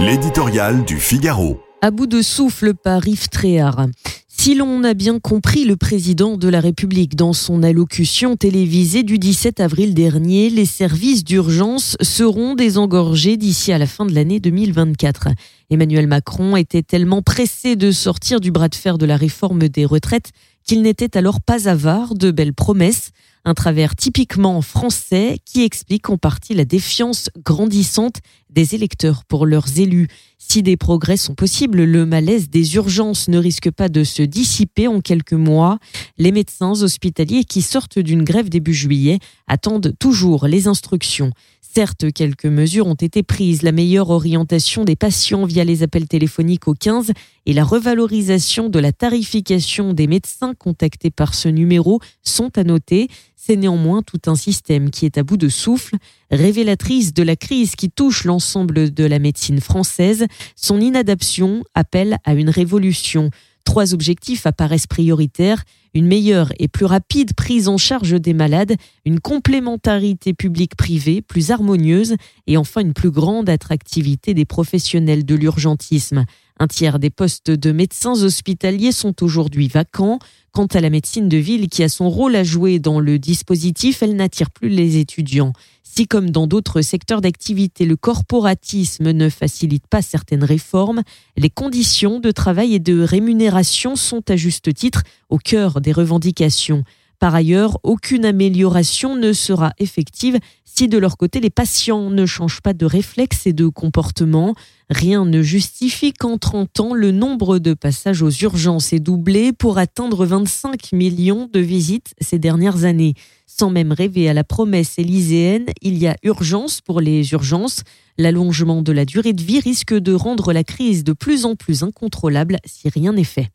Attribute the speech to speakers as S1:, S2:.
S1: L'éditorial du Figaro.
S2: À bout de souffle par Yves Tréhard. Si l'on a bien compris le président de la République dans son allocution télévisée du 17 avril dernier, les services d'urgence seront désengorgés d'ici à la fin de l'année 2024. Emmanuel Macron était tellement pressé de sortir du bras de fer de la réforme des retraites qu'il n'était alors pas avare de belles promesses. Un travers typiquement français qui explique en partie la défiance grandissante des électeurs pour leurs élus. Si des progrès sont possibles, le malaise des urgences ne risque pas de se dissiper en quelques mois. Les médecins hospitaliers qui sortent d'une grève début juillet attendent toujours les instructions. Certes, quelques mesures ont été prises, la meilleure orientation des patients via les appels téléphoniques au 15 et la revalorisation de la tarification des médecins contactés par ce numéro sont à noter. C'est néanmoins tout un système qui est à bout de souffle, révélatrice de la crise qui touche l'ensemble de la médecine française. Son inadaptation appelle à une révolution. Trois objectifs apparaissent prioritaires une meilleure et plus rapide prise en charge des malades, une complémentarité publique-privée plus harmonieuse et enfin une plus grande attractivité des professionnels de l'urgentisme. Un tiers des postes de médecins hospitaliers sont aujourd'hui vacants. Quant à la médecine de ville qui a son rôle à jouer dans le dispositif, elle n'attire plus les étudiants. Si, comme dans d'autres secteurs d'activité, le corporatisme ne facilite pas certaines réformes, les conditions de travail et de rémunération sont à juste titre au cœur des revendications. Par ailleurs, aucune amélioration ne sera effective si de leur côté les patients ne changent pas de réflexes et de comportement. Rien ne justifie qu'en 30 ans, le nombre de passages aux urgences ait doublé pour atteindre 25 millions de visites ces dernières années. Sans même rêver à la promesse élyséenne, il y a urgence pour les urgences. L'allongement de la durée de vie risque de rendre la crise de plus en plus incontrôlable si rien n'est fait.